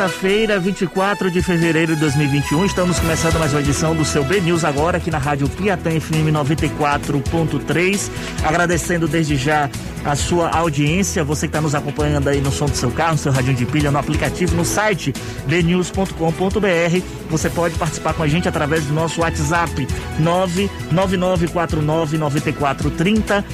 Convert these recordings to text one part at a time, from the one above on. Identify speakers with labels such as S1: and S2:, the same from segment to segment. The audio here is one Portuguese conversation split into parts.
S1: quarta-feira, 24 de fevereiro de 2021. Estamos começando mais uma edição do seu B News agora aqui na Rádio Piatã FM 94.3. Agradecendo desde já a sua audiência, você que está nos acompanhando aí no som do seu carro, no seu radinho de pilha, no aplicativo, no site bnews.com.br. Você pode participar com a gente através do nosso WhatsApp 999499430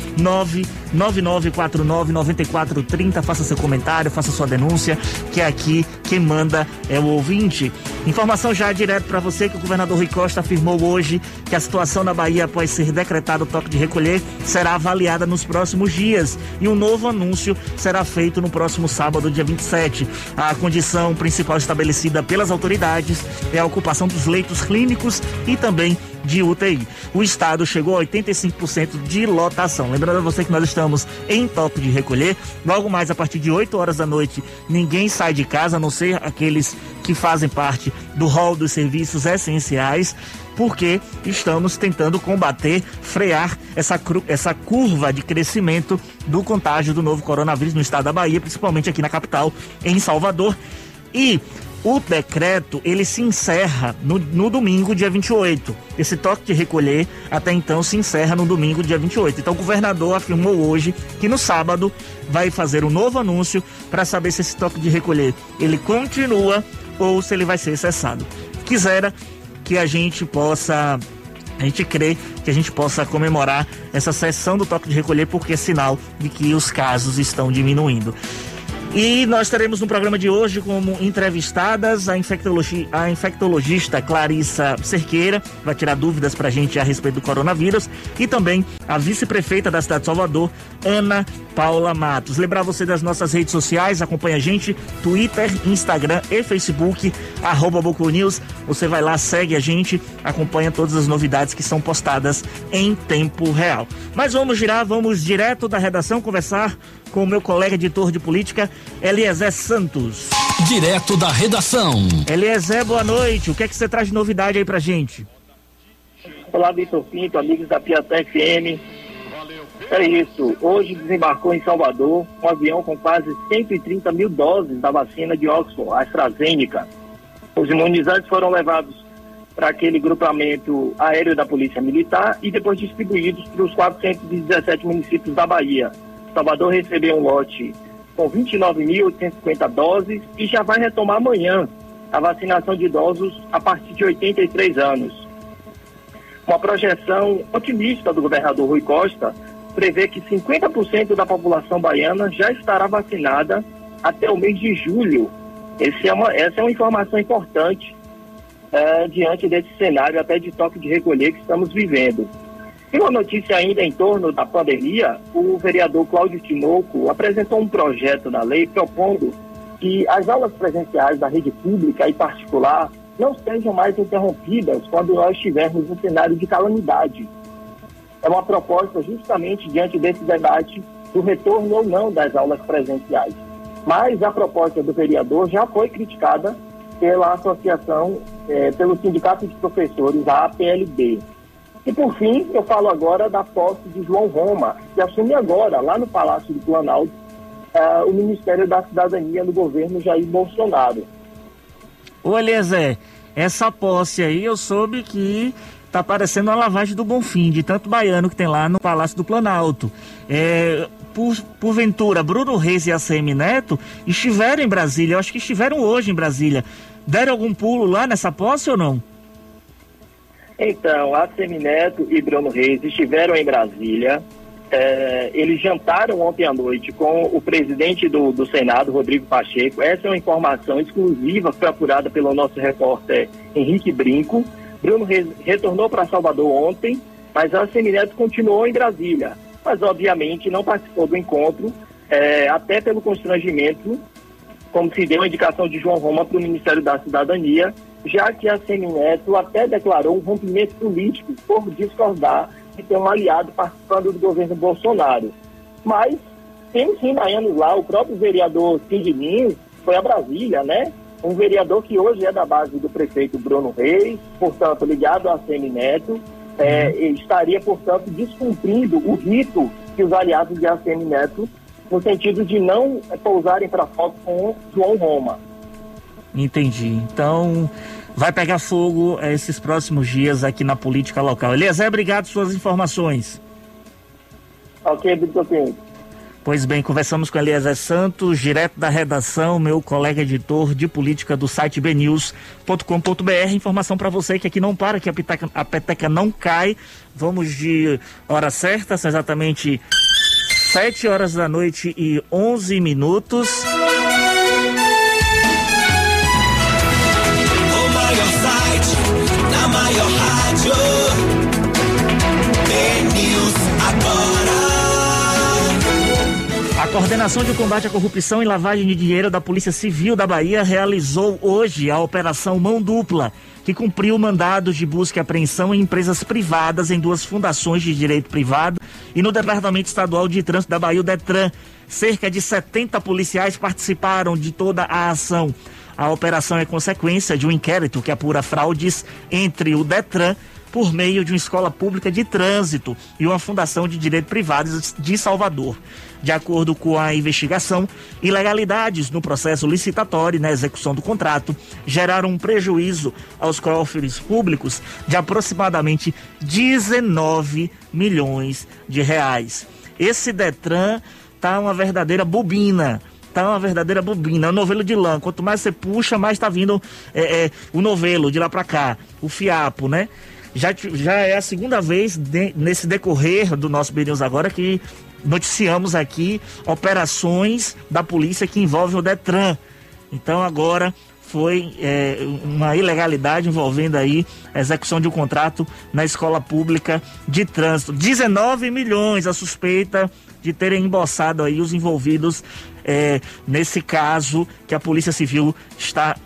S1: 999499430. Faça seu comentário, faça sua denúncia, que é aqui quem manda é o ouvinte. Informação já direto para você que o governador Rui Costa afirmou hoje que a situação na Bahia após ser decretado o toque de recolher será avaliada nos próximos dias e um novo anúncio será feito no próximo sábado, dia 27. A condição principal estabelecida pelas autoridades é a ocupação dos leitos clínicos e também de UTI. O estado chegou a 85% de lotação. Lembrando a você que nós estamos em toque de recolher. Logo mais a partir de 8 horas da noite, ninguém sai de casa, a não ser aqueles que fazem parte do rol dos serviços essenciais porque estamos tentando combater, frear essa, essa curva de crescimento do contágio do novo coronavírus no estado da Bahia, principalmente aqui na capital, em Salvador. E o decreto ele se encerra no, no, domingo, dia 28. Esse toque de recolher até então se encerra no domingo, dia 28. Então o governador afirmou hoje que no sábado vai fazer um novo anúncio para saber se esse toque de recolher ele continua ou se ele vai ser cessado. Quisera que a gente possa a gente crê que a gente possa comemorar essa sessão do toque de recolher porque é sinal de que os casos estão diminuindo. E nós teremos no programa de hoje como entrevistadas a, infectologi a infectologista Clarissa Cerqueira, vai tirar dúvidas para a gente a respeito do coronavírus, e também a vice-prefeita da cidade de Salvador, Ana Paula Matos. Lembrar você das nossas redes sociais, acompanha a gente, Twitter, Instagram e Facebook, arroba News. Você vai lá, segue a gente, acompanha todas as novidades que são postadas em tempo real. Mas vamos girar, vamos direto da redação conversar com o meu colega editor de política, Eliezer Santos.
S2: Direto da redação.
S1: Eliezer, boa noite. O que é que você traz de novidade aí pra gente?
S3: Olá, Vitor Pinto, amigos da Piatã FM. É isso. Hoje desembarcou em Salvador um avião com quase 130 mil doses da vacina de Oxford, AstraZeneca. Os imunizantes foram levados para aquele grupamento aéreo da Polícia Militar e depois distribuídos para os 417 municípios da Bahia. Salvador recebeu um lote com 29.850 doses e já vai retomar amanhã a vacinação de idosos a partir de 83 anos. Uma projeção otimista do governador Rui Costa prevê que 50% da população baiana já estará vacinada até o mês de julho. É uma, essa é uma informação importante é, diante desse cenário até de toque de recolher que estamos vivendo. E uma notícia ainda em torno da pandemia, o vereador Cláudio Tinoco apresentou um projeto na lei propondo que as aulas presenciais da rede pública e particular não sejam mais interrompidas quando nós estivermos um cenário de calamidade. É uma proposta justamente diante desse debate do retorno ou não das aulas presenciais. Mas a proposta do vereador já foi criticada pela associação, eh, pelo Sindicato de Professores, a APLB. E por fim, eu falo agora da posse de João Roma, que assume agora, lá no Palácio do Planalto, uh, o Ministério da Cidadania no governo Jair Bolsonaro.
S1: Ô Eliezer, essa posse aí eu soube que tá parecendo uma lavagem do Bonfim, de tanto baiano que tem lá no Palácio do Planalto. É, por, porventura, Bruno Reis e a CM Neto estiveram em Brasília, eu acho que estiveram hoje em Brasília. Deram algum pulo lá nessa posse ou não?
S3: Então, a Semineto e Bruno Reis estiveram em Brasília. É, eles jantaram ontem à noite com o presidente do, do, Senado, Rodrigo Pacheco. Essa é uma informação exclusiva apurada pelo nosso repórter Henrique Brinco. Bruno Reis retornou para Salvador ontem, mas a Semineto continuou em Brasília. Mas, obviamente, não participou do encontro, é, até pelo constrangimento, como se deu a indicação de João Roma para o Ministério da Cidadania, já que a Semineto até declarou um rompimento político por discordar de ter um aliado participando do governo Bolsonaro. Mas tem sim baianos lá, o próprio vereador Sidney foi a Brasília, né? Um vereador que hoje é da base do prefeito Bruno Reis, portanto, ligado a Semineto, é, estaria, portanto, descumprindo o rito que os aliados de ACM Neto, no sentido de não pousarem para foto com João Roma.
S1: Entendi. Então, vai pegar fogo esses próximos dias aqui na política local. Eliezer, obrigado por suas informações.
S4: Ok, Vitor
S1: Pois bem, conversamos com Eliezer Santos, direto da redação, meu colega editor de política do site bnews.com.br. Informação para você que aqui não para, que a peteca, a peteca não cai. Vamos de hora certa, são exatamente 7 horas da noite e 11 minutos. Coordenação de Combate à Corrupção e Lavagem de Dinheiro da Polícia Civil da Bahia realizou hoje a Operação Mão Dupla, que cumpriu mandados de busca e apreensão em empresas privadas em duas fundações de direito privado e no Departamento Estadual de Trânsito da Bahia, o DETRAN. Cerca de 70 policiais participaram de toda a ação. A operação é consequência de um inquérito que apura fraudes entre o DETRAN por meio de uma escola pública de trânsito e uma fundação de direito privado de Salvador. De acordo com a investigação, ilegalidades no processo licitatório e na execução do contrato geraram um prejuízo aos cofres públicos de aproximadamente 19 milhões de reais. Esse Detran tá uma verdadeira bobina tá uma verdadeira bobina, é um novelo de lã. Quanto mais você puxa, mais tá vindo é, é, o novelo de lá para cá, o fiapo, né? Já, já é a segunda vez de, nesse decorrer do nosso BNews agora que noticiamos aqui operações da polícia que envolvem o Detran. Então agora foi é, uma ilegalidade envolvendo aí a execução de um contrato na escola pública de trânsito. 19 milhões a suspeita de terem embossado aí os envolvidos é, nesse caso que a Polícia Civil está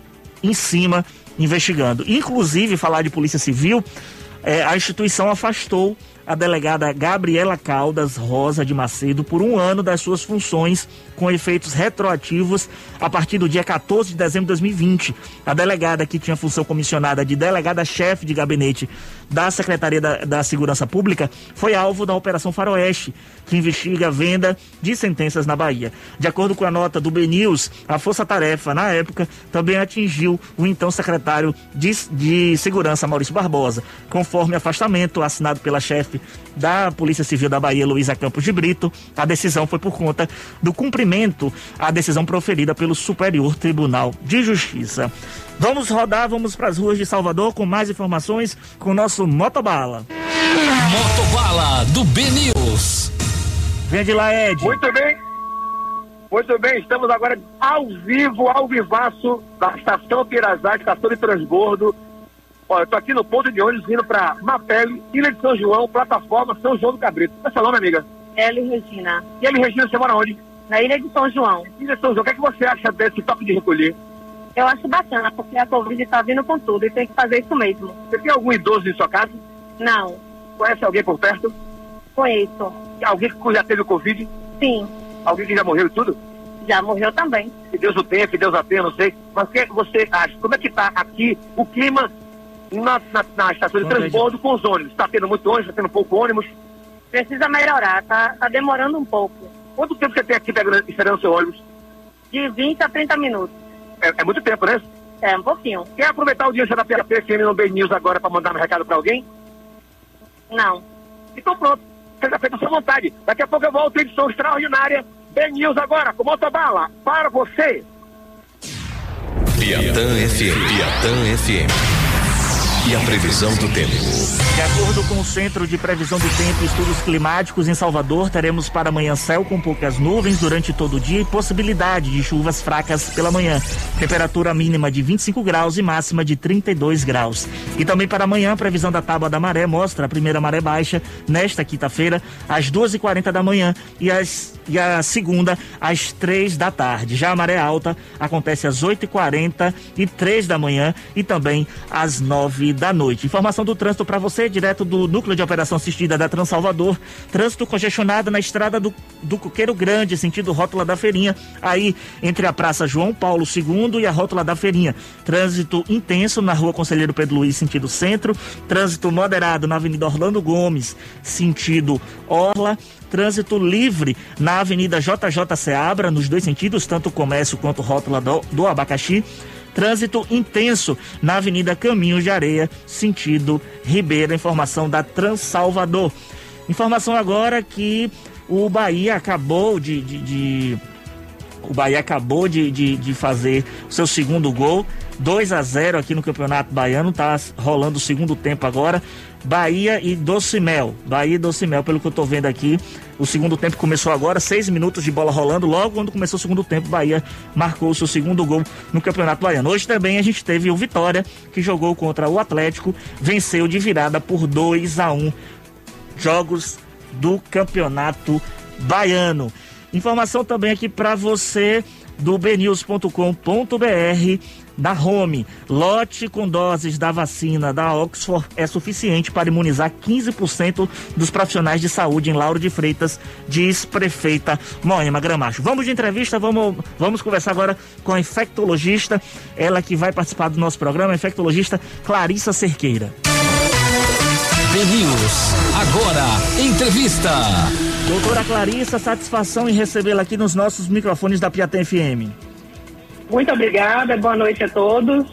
S1: em cima investigando. Inclusive, falar de Polícia Civil, é, a instituição afastou a delegada Gabriela Caldas Rosa de Macedo por um ano das suas funções com efeitos retroativos a partir do dia 14 de dezembro de 2020. A delegada que tinha função comissionada de delegada-chefe de gabinete da Secretaria da, da, Segurança Pública foi alvo da Operação Faroeste, que investiga a venda de sentenças na Bahia. De acordo com a nota do BNews, a Força Tarefa, na época, também atingiu o então secretário de, de Segurança, Maurício Barbosa, conforme afastamento assinado pela chefe da Polícia Civil da Bahia, Luísa Campos de Brito. A decisão foi por conta do cumprimento à decisão proferida pelo Superior Tribunal de Justiça. Vamos rodar, vamos para as ruas de Salvador com mais informações com o nosso Motobala.
S5: Motobala do B News.
S1: Vem de lá, Ed.
S4: Muito bem. Muito bem, estamos agora ao vivo, ao vivaço da estação Pirazá, estação de transbordo Olha, eu tô aqui no ponto de ônibus vindo para Mapele, Ilha de São João, plataforma São João do Cabrito. Qual é seu nome, amiga?
S6: Eli Regina.
S4: E Eli Regina, você mora onde?
S6: Na Ilha de São João.
S4: Ilha de São João, o que, é que você acha desse toque de recolher?
S6: Eu acho bacana, porque a Covid está vindo com tudo e tem que fazer isso mesmo.
S4: Você tem algum idoso em sua casa?
S6: Não.
S4: Conhece alguém por perto?
S6: Conheço.
S4: Alguém que já teve Covid?
S6: Sim.
S4: Alguém que já morreu e tudo?
S6: Já morreu também.
S4: Que Deus o tenha, que Deus a tenha, não sei. Mas o que, é você acha? Como é que está aqui o clima na, na, na estação de transbordo com os ônibus. Está tendo muito ônibus, está tendo pouco ônibus.
S6: Precisa melhorar, tá, tá demorando um pouco.
S4: Quanto tempo você tem aqui pegando, esperando o seu ônibus?
S6: De 20 a 30 minutos.
S4: É, é muito tempo, né?
S6: É, um pouquinho.
S4: Quer aproveitar o dia da PFM no B News agora para mandar um recado para alguém?
S6: Não.
S4: Então pronto, seja feita a sua vontade. Daqui a pouco eu volto em edição extraordinária. B News agora, com motobala, para você.
S5: Piatã FM. Piatã FM e a previsão do tempo.
S1: De acordo com o Centro de Previsão do Tempo e Estudos Climáticos em Salvador, teremos para amanhã céu com poucas nuvens durante todo o dia e possibilidade de chuvas fracas pela manhã. Temperatura mínima de 25 graus e máxima de 32 graus. E também para amanhã, a previsão da tábua da maré mostra a primeira maré baixa nesta quinta-feira, às 12h40 da manhã e, as, e a segunda às 3 da tarde. Já a maré alta acontece às 8h40 e 3 da manhã e também às 9 da noite. Informação do trânsito para você, direto do Núcleo de Operação Assistida da Transalvador. Trânsito congestionado na estrada do, do Coqueiro Grande, sentido Rótula da Feirinha, aí entre a Praça João Paulo II e a Rótula da Feirinha. Trânsito intenso na Rua Conselheiro Pedro Luiz, sentido centro. Trânsito moderado na Avenida Orlando Gomes, sentido Orla trânsito livre na Avenida JJ Seabra, nos dois sentidos, tanto comércio quanto rótula do, do abacaxi Trânsito intenso na Avenida Caminhos de Areia, sentido Ribeira. Informação da Transalvador. Informação agora que o Bahia acabou de, de, de o Bahia acabou de, de, de, fazer o seu segundo gol, 2 a 0 aqui no Campeonato Baiano, tá rolando o segundo tempo agora. Bahia e Docimel. Bahia e Docimel, pelo que eu tô vendo aqui. O segundo tempo começou agora, seis minutos de bola rolando. Logo quando começou o segundo tempo, Bahia marcou o seu segundo gol no Campeonato Baiano. Hoje também a gente teve o Vitória, que jogou contra o Atlético, venceu de virada por 2 a 1 Jogos do Campeonato Baiano. Informação também aqui para você do bnews.com.br da Home. Lote com doses da vacina da Oxford é suficiente para imunizar 15% dos profissionais de saúde em Lauro de Freitas, diz prefeita Moema Gramacho. Vamos de entrevista, vamos, vamos conversar agora com a infectologista, ela que vai participar do nosso programa, a infectologista Clarissa Cerqueira.
S2: BNews, agora, entrevista.
S1: Doutora Clarissa, satisfação em recebê-la aqui nos nossos microfones da Piatã FM.
S7: Muito obrigada, boa noite a todos.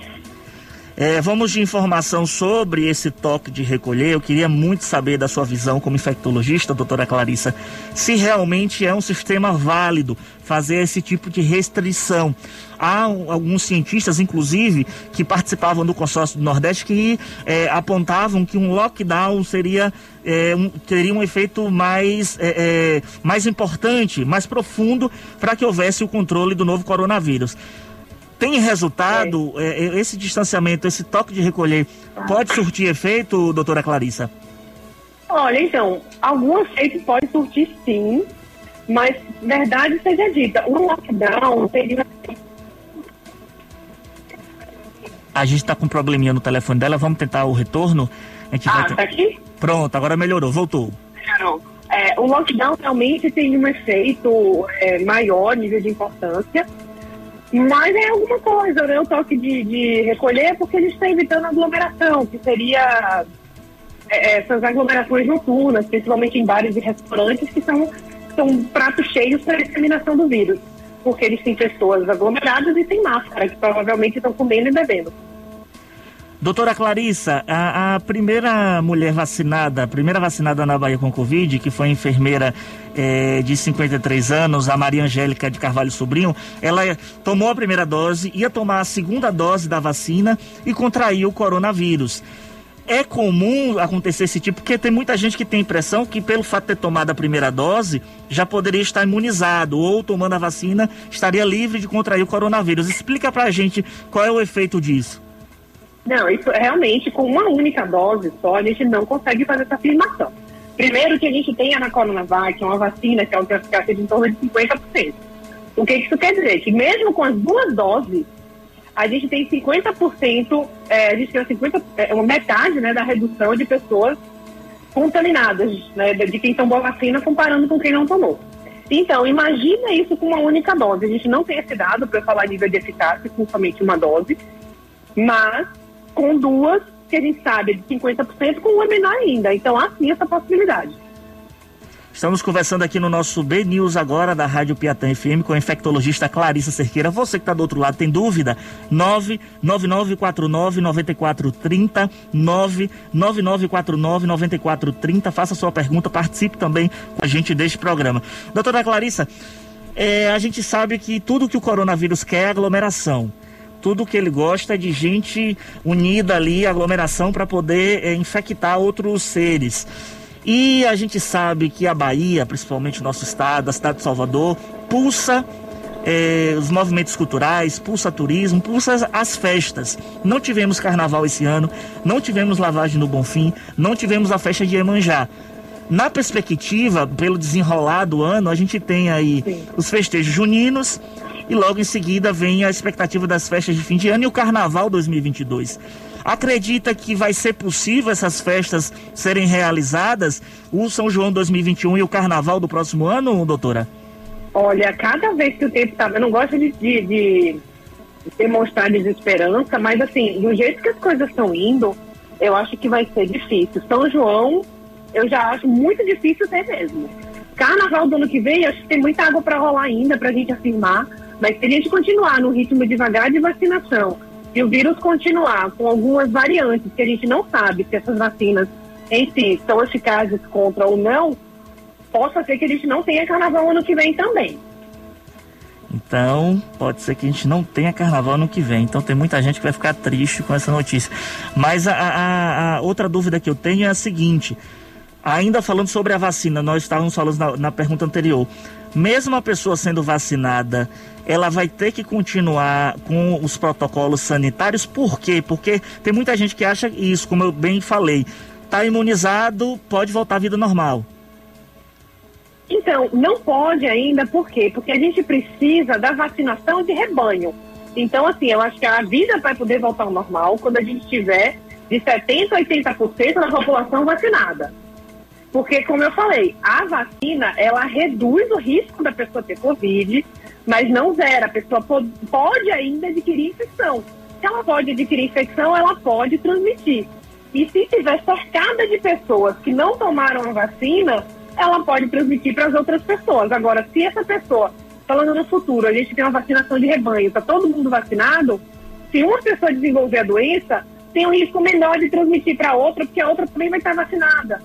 S1: É, vamos de informação sobre esse toque de recolher. Eu queria muito saber da sua visão como infectologista, doutora Clarissa, se realmente é um sistema válido fazer esse tipo de restrição. Há alguns cientistas, inclusive, que participavam do consórcio do Nordeste que é, apontavam que um lockdown seria é, um, teria um efeito mais, é, é mais importante, mais profundo para que houvesse o controle do novo coronavírus. Tem resultado? É. é. Esse distanciamento, esse toque de recolher, pode surtir efeito, doutora Clarissa?
S7: Olha, então, algum efeito pode surtir sim, mas verdade seja dita, o lockdown teria.
S1: A gente está com um probleminha no telefone dela, vamos tentar o retorno.
S7: A gente ah, vai... tá aqui?
S1: Pronto, agora melhorou, voltou.
S7: Melhorou. É, o lockdown realmente tem um efeito é, maior, nível de importância, mas é alguma coisa, né? O toque de, de recolher, porque a gente está evitando aglomeração, que seria é, é, essas aglomerações noturnas, principalmente em bares e restaurantes, que são, são pratos cheios para a disseminação do vírus. Porque eles têm pessoas aglomeradas e sem máscara, que provavelmente estão comendo e bebendo.
S1: Doutora Clarissa, a, a, primeira mulher vacinada, a primeira vacinada na Bahia com Covid, que foi enfermeira é, de 53 anos, a Maria Angélica de Carvalho Sobrinho, ela tomou a primeira dose, ia tomar a segunda dose da vacina e contraiu o coronavírus. É comum acontecer esse tipo, porque tem muita gente que tem a impressão que, pelo fato de ter tomado a primeira dose, já poderia estar imunizado, ou tomando a vacina, estaria livre de contrair o coronavírus. Explica pra gente qual é o efeito disso.
S7: Não, isso realmente, com uma única dose só, a gente não consegue fazer essa afirmação. Primeiro que a gente tem a Coronavac, uma vacina que é uma eficácia de em torno de 50%. O que isso quer dizer? Que mesmo com as duas doses, a gente tem 50%, é, a gente tem 50, é, uma metade né, da redução de pessoas contaminadas, né, de quem tomou a vacina comparando com quem não tomou. Então, imagina isso com uma única dose. A gente não tem esse dado para falar nível de eficácia com somente uma dose, mas com duas, que a gente sabe de 50%, com uma menor ainda. Então há sim essa possibilidade.
S1: Estamos conversando aqui no nosso B News agora da Rádio Piatã FM com a infectologista Clarissa Cerqueira. Você que está do outro lado tem dúvida? 99949-9430, 99949-9430. Faça sua pergunta, participe também com a gente deste programa. Doutora Clarissa, é, a gente sabe que tudo que o coronavírus quer é aglomeração tudo que ele gosta é de gente unida ali, aglomeração para poder é, infectar outros seres. E a gente sabe que a Bahia, principalmente o nosso estado, a cidade de Salvador, pulsa é, os movimentos culturais, pulsa turismo, pulsa as festas. Não tivemos carnaval esse ano, não tivemos lavagem no Bonfim, não tivemos a festa de Iemanjá. Na perspectiva, pelo desenrolar do ano, a gente tem aí Sim. os festejos juninos, e logo em seguida vem a expectativa das festas de fim de ano e o Carnaval 2022. Acredita que vai ser possível essas festas serem realizadas, o São João 2021 e o Carnaval do próximo ano, doutora?
S7: Olha, cada vez que o tempo está. Eu não gosto de, de, de demonstrar desesperança, mas assim, do jeito que as coisas estão indo, eu acho que vai ser difícil. São João, eu já acho muito difícil ter mesmo. Carnaval do ano que vem, acho que tem muita água para rolar ainda para a gente afirmar. Mas se a gente continuar no ritmo devagar de vacinação, se o vírus continuar com algumas variantes que a gente não sabe se essas vacinas em si são eficazes contra ou não, possa ser que a gente não tenha carnaval ano que vem também.
S1: Então, pode ser que a gente não tenha carnaval ano que vem. Então, tem muita gente que vai ficar triste com essa notícia. Mas a, a, a outra dúvida que eu tenho é a seguinte: ainda falando sobre a vacina, nós estávamos falando na, na pergunta anterior. Mesmo a pessoa sendo vacinada, ela vai ter que continuar com os protocolos sanitários. Por quê? Porque tem muita gente que acha isso, como eu bem falei. Está imunizado, pode voltar à vida normal.
S7: Então, não pode ainda, por quê? Porque a gente precisa da vacinação de rebanho. Então, assim, eu acho que a vida vai poder voltar ao normal quando a gente tiver de 70% a 80% da população vacinada. Porque, como eu falei, a vacina, ela reduz o risco da pessoa ter Covid, mas não zera. A pessoa pode, ainda adquirir infecção. Se ela pode adquirir infecção, ela pode transmitir. E se estiver cercada de pessoas que não tomaram a vacina, ela pode transmitir para as outras pessoas. Agora, se essa pessoa, falando no futuro, a gente tem uma vacinação de rebanho, está todo mundo vacinado, se uma pessoa desenvolver a doença, tem um risco menor de transmitir para outra, porque a outra também vai estar vacinada.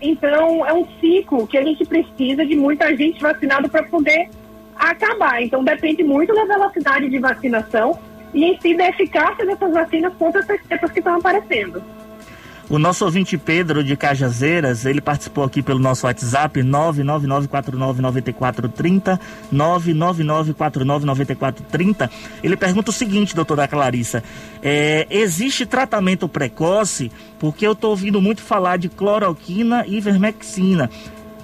S7: Então, é um ciclo que a gente precisa de muita gente vacinada para poder acabar. Então, depende muito da velocidade de vacinação e em si da eficácia dessas vacinas contra essas cepas que estão aparecendo.
S1: O nosso ouvinte Pedro de Cajazeiras, ele participou aqui pelo nosso WhatsApp 999499430, 999499430. Ele pergunta o seguinte, doutora Clarissa, é, existe tratamento precoce? Porque eu estou ouvindo muito falar de cloroquina e ivermectina.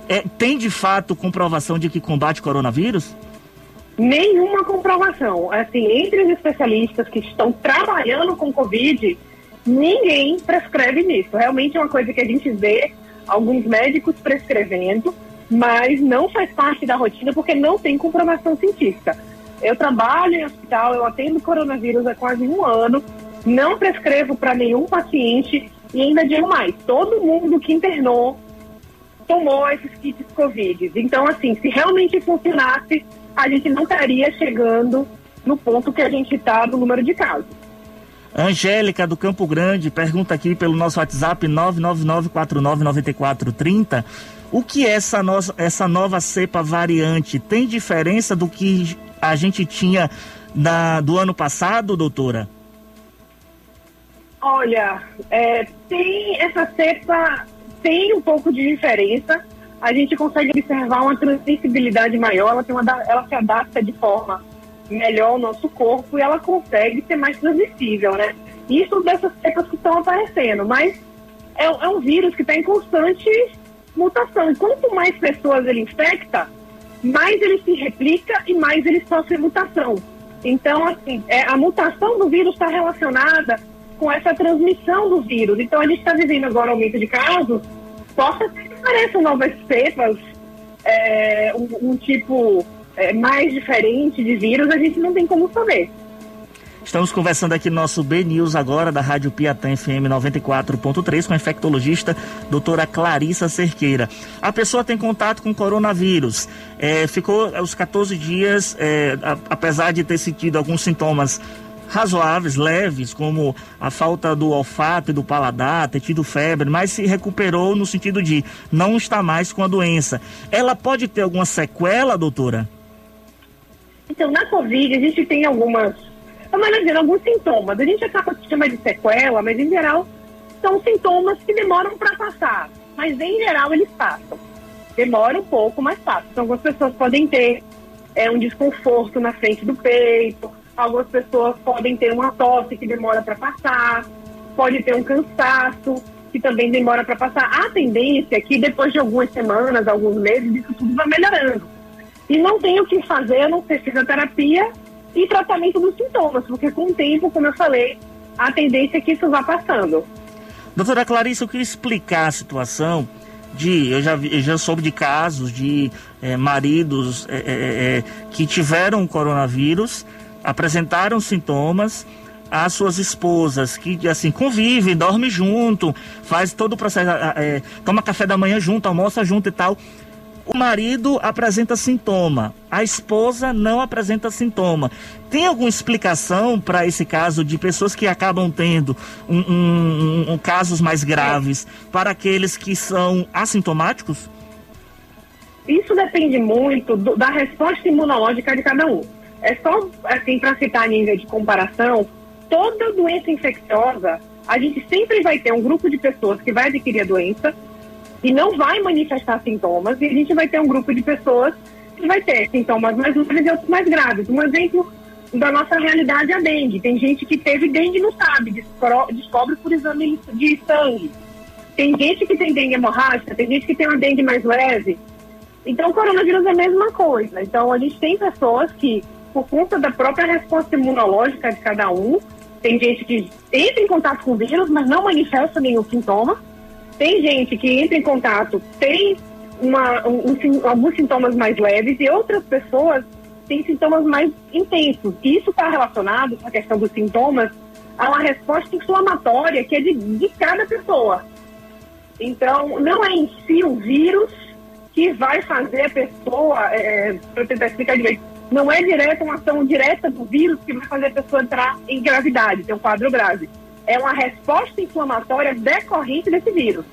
S1: É, tem de fato comprovação de que combate coronavírus?
S7: Nenhuma comprovação. Assim, entre os especialistas que estão trabalhando com Covid, ninguém prescreve nisso. Realmente é uma coisa que a gente vê alguns médicos prescrevendo, mas não faz parte da rotina porque não tem comprovação científica. Eu trabalho em hospital, eu atendo coronavírus há quase um ano, não prescrevo para nenhum paciente e ainda digo mais, todo mundo que internou tomou esses kits Covid. Então, assim, se realmente funcionasse, a gente não estaria chegando no ponto que a gente está no número de casos.
S1: Angélica do Campo Grande pergunta aqui pelo nosso WhatsApp 999499430. O que é essa, no, essa nova cepa variante? Tem diferença do que a gente tinha do ano passado, doutora?
S7: Olha, é, tem essa cepa, tem um pouco de diferença. A gente consegue observar uma transmissibilidade maior, ela, tem uma, ela se adapta de forma melhor o nosso corpo e ela consegue ser mais transmissível, né? Isso dessas cepas que estão aparecendo, mas é, é um vírus que está em constante mutação. Quanto mais pessoas ele infecta, mais ele se replica e mais ele sofre mutação. Então, assim, é, a mutação do vírus está relacionada com essa transmissão do vírus. Então, a gente está vivendo agora aumento de casos, possa que apareçam novas cepas, é, um, um tipo é, mais diferente de vírus, a gente não tem como saber.
S1: Estamos conversando aqui no nosso B News agora, da Rádio Piatã FM 94.3, com a infectologista doutora Clarissa Cerqueira. A pessoa tem contato com coronavírus, é, ficou os 14 dias, é, a, apesar de ter sentido alguns sintomas razoáveis, leves, como a falta do olfato e do paladar, ter tido febre, mas se recuperou no sentido de não estar mais com a doença. Ela pode ter alguma sequela, doutora?
S7: Então, na Covid, a gente tem algumas, vamos dizer, alguns sintomas. A gente acaba de chamar de sequela, mas em geral são sintomas que demoram para passar. Mas em geral eles passam. Demora um pouco, mas passa. Então, algumas pessoas podem ter é, um desconforto na frente do peito, algumas pessoas podem ter uma tosse que demora para passar, pode ter um cansaço que também demora para passar. A tendência é que depois de algumas semanas, alguns meses, isso tudo vai melhorando e não tem o que fazer não ser fisioterapia e tratamento dos sintomas, porque com o tempo, como eu falei, a tendência é que isso vá passando.
S1: Doutora Clarice, eu queria explicar a situação de. Eu já, eu já soube de casos de é, maridos é, é, que tiveram coronavírus, apresentaram sintomas as suas esposas que assim convivem, dormem junto, faz todo o processo, é, toma café da manhã junto, almoça junto e tal o marido apresenta sintoma, a esposa não apresenta sintoma. Tem alguma explicação para esse caso de pessoas que acabam tendo um, um, um, casos mais graves para aqueles que são assintomáticos?
S7: Isso depende muito do, da resposta imunológica de cada um. É só, assim, para citar a nível de comparação, toda doença infecciosa, a gente sempre vai ter um grupo de pessoas que vai adquirir a doença e não vai manifestar sintomas, e a gente vai ter um grupo de pessoas que vai ter sintomas mais leves e outros mais graves. Um exemplo da nossa realidade é a dengue. Tem gente que teve dengue e não sabe, descobre por exame de sangue. Tem gente que tem dengue hemorrágica, tem gente que tem uma dengue mais leve. Então, o coronavírus é a mesma coisa. Então, a gente tem pessoas que, por conta da própria resposta imunológica de cada um, tem gente que entra em contato com o vírus, mas não manifesta nenhum sintoma. Tem gente que entra em contato, tem uma, um, um, alguns sintomas mais leves e outras pessoas têm sintomas mais intensos. E isso está relacionado, com a questão dos sintomas, a uma resposta inflamatória que é de, de cada pessoa. Então, não é em si o vírus que vai fazer a pessoa, é, para tentar explicar direito, não é direta uma ação direta do vírus que vai fazer a pessoa entrar em gravidade, ter um quadro grave é uma resposta inflamatória decorrente desse vírus.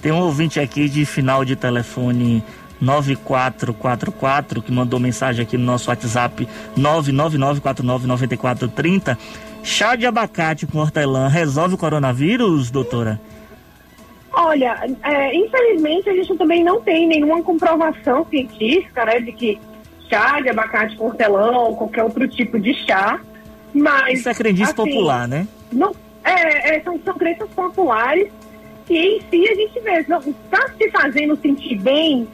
S1: Tem um ouvinte aqui de final de telefone 9444 que mandou mensagem aqui no nosso WhatsApp 999499430. Chá de abacate com hortelã resolve o coronavírus, doutora?
S7: Olha, é, infelizmente a gente também não tem nenhuma comprovação científica, né, de que chá de abacate com ou qualquer outro tipo de chá, mas...
S1: Isso é crendice assim, popular, né?
S7: Não, é, é, são, são crenças populares que em si a gente vê, não está se fazendo sentir bem,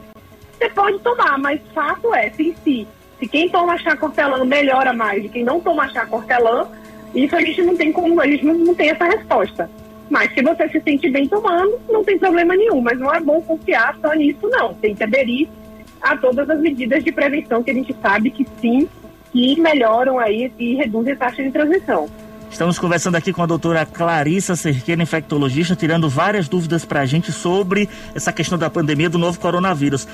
S7: você pode tomar, mas fato é, se em si, se quem toma chá cortelã melhora mais de quem não toma chá cortelã, isso a gente não tem como, a gente não, não tem essa resposta. Mas se você se sente bem tomando, não tem problema nenhum, mas não é bom confiar só nisso não, tem que aderir a todas as medidas de prevenção que a gente sabe que sim, que melhoram aí e reduzem a taxa de transmissão.
S1: Estamos conversando aqui com a doutora Clarissa Cerqueira, infectologista, tirando várias dúvidas para a gente sobre essa questão da pandemia do novo coronavírus.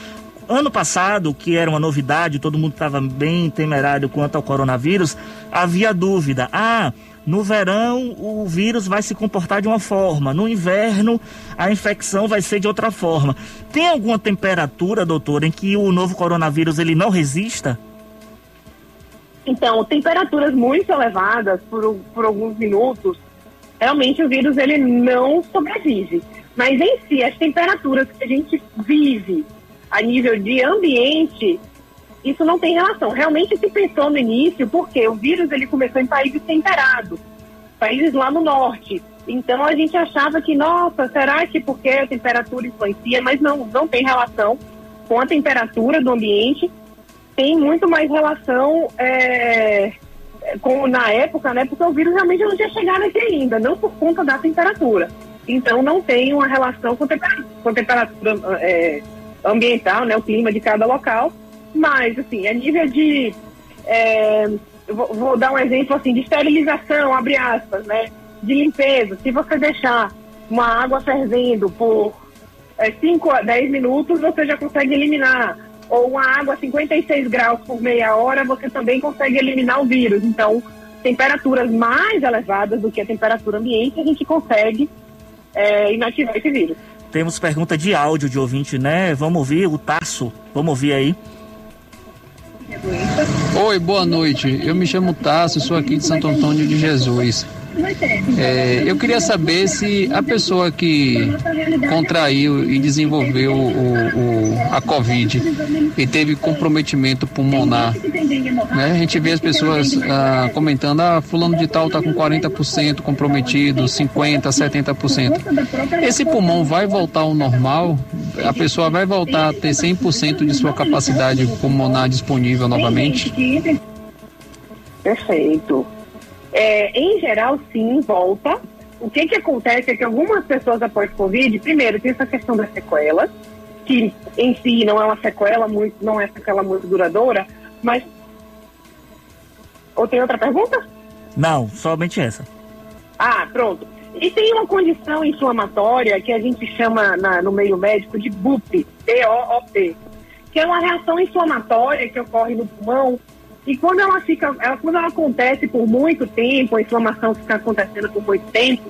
S1: Ano passado, que era uma novidade, todo mundo estava bem temerário quanto ao coronavírus, havia dúvida. Ah, no verão o vírus vai se comportar de uma forma, no inverno a infecção vai ser de outra forma. Tem alguma temperatura, doutora, em que o novo coronavírus ele não resista?
S7: Então, temperaturas muito elevadas por, por alguns minutos, realmente o vírus ele não sobrevive. Mas em si, as temperaturas que a gente vive a nível de ambiente, isso não tem relação. Realmente se pensou no início, porque o vírus ele começou em países temperados, países lá no norte. Então a gente achava que, nossa, será que porque a temperatura influencia? Mas não, não tem relação com a temperatura do ambiente tem muito mais relação é, com na época, né? Porque o vírus realmente não tinha chegado aqui ainda, não por conta da temperatura. Então não tem uma relação com temperatura, com temperatura é, ambiental, né? O clima de cada local. Mas, assim, a nível de. É, vou, vou, dar um exemplo assim, de esterilização, abre aspas, né? De limpeza. Se você deixar uma água fervendo por 5 é, a 10 minutos, você já consegue eliminar ou uma água a 56 graus por meia hora, você também consegue eliminar o vírus. Então, temperaturas mais elevadas do que a temperatura ambiente, a gente consegue é, inativar esse vírus.
S1: Temos pergunta de áudio de ouvinte, né? Vamos ouvir o Tasso. Vamos ouvir aí.
S8: Oi, boa noite. Eu me chamo Tasso, sou aqui de Santo Antônio de Jesus. É, eu queria saber se a pessoa que contraiu e desenvolveu o, o, a Covid e teve comprometimento pulmonar, né? A gente vê as pessoas ah, comentando, ah, fulano de tal está com 40% comprometido, 50%, 70%. Esse pulmão vai voltar ao normal? A pessoa vai voltar a ter 100% de sua capacidade pulmonar disponível novamente?
S7: Perfeito. É, em geral, sim, volta. O que, que acontece é que algumas pessoas após Covid, primeiro, tem essa questão das sequelas, que em si não é uma sequela muito, não é sequela muito duradoura, mas. Ou tem outra pergunta?
S1: Não, somente essa.
S7: Ah, pronto. E tem uma condição inflamatória que a gente chama na, no meio médico de BUP, B-O-O-P, que é uma reação inflamatória que ocorre no pulmão. E quando ela fica, ela, quando ela acontece por muito tempo, a inflamação fica acontecendo por muito tempo,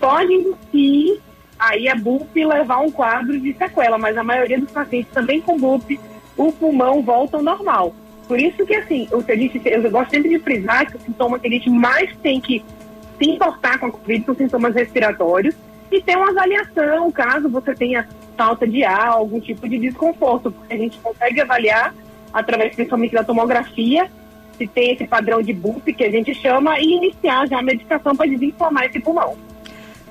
S7: pode induzir aí a BUP levar um quadro de sequela, mas a maioria dos pacientes também com BUP, o pulmão volta ao normal. Por isso que, assim, o gente, eu gosto sempre de frisar que o sintoma que a gente mais tem que se importar com a Covid são sintomas respiratórios e ter uma avaliação caso você tenha falta de ar, algum tipo de desconforto, porque a gente consegue avaliar através principalmente da tomografia se tem esse padrão de BUP que a gente chama e iniciar já a medicação para desinflamar esse pulmão.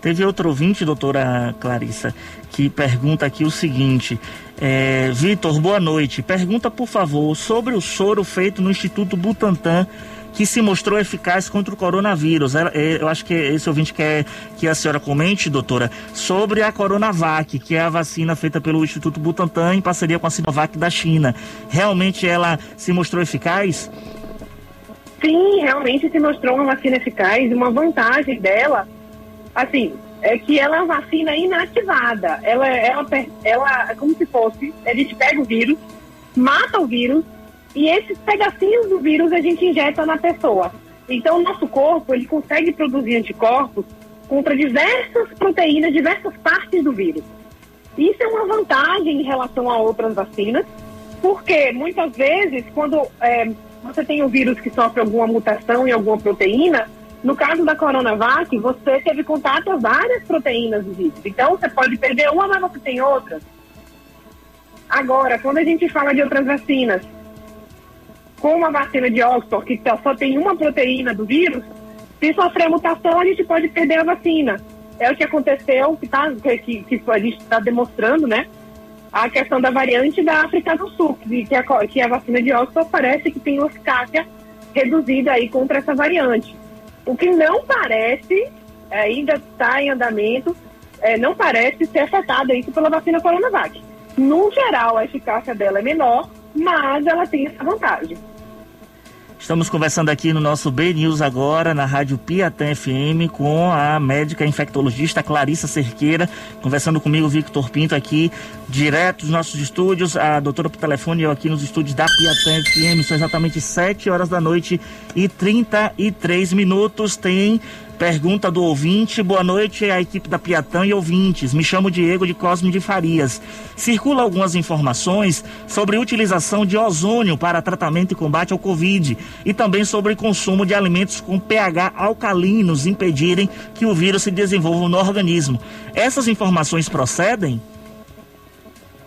S1: Teve outro ouvinte, doutora Clarissa, que pergunta aqui o seguinte: é, Vitor, boa noite. Pergunta, por favor, sobre o soro feito no Instituto Butantan que se mostrou eficaz contra o coronavírus. É, eu acho que esse ouvinte quer que a senhora comente, doutora, sobre a Coronavac, que é a vacina feita pelo Instituto Butantan em parceria com a Sinovac da China. Realmente ela se mostrou eficaz?
S7: Sim, realmente se mostrou uma vacina eficaz. Uma vantagem dela, assim, é que ela é uma vacina inativada. Ela, ela, ela é como se fosse, a gente pega o vírus, mata o vírus, e esses pedacinhos do vírus a gente injeta na pessoa. Então, o nosso corpo ele consegue produzir anticorpos contra diversas proteínas, diversas partes do vírus. Isso é uma vantagem em relação a outras vacinas, porque muitas vezes, quando é, você tem um vírus que sofre alguma mutação em alguma proteína, no caso da Coronavac, você teve contato a várias proteínas do vírus. Então, você pode perder uma, mas você tem outras. Agora, quando a gente fala de outras vacinas, como a vacina de Oxford, que só tem uma proteína do vírus, se sofrer mutação, a gente pode perder a vacina. É o que aconteceu, que, tá, que, que a gente está demonstrando, né? A questão da variante da África do Sul, que, que, a, que a vacina de Oxford parece que tem uma eficácia reduzida aí contra essa variante. O que não parece, é, ainda está em andamento, é, não parece ser afetada isso pela vacina Coronavac. No geral, a eficácia dela é menor, mas ela tem essa vantagem.
S1: Estamos conversando aqui no nosso B News agora, na Rádio Piatã FM, com a médica infectologista Clarissa Cerqueira, conversando comigo, Victor Pinto, aqui, direto dos nossos estúdios, a doutora por telefone, eu aqui nos estúdios da Piatã FM, são exatamente 7 horas da noite e 33 minutos. Tem Pergunta do ouvinte, boa noite à equipe da Piatã e ouvintes. Me chamo Diego de Cosme de Farias. Circula algumas informações sobre utilização de ozônio para tratamento e combate ao Covid e também sobre consumo de alimentos com pH alcalinos impedirem que o vírus se desenvolva no organismo. Essas informações procedem?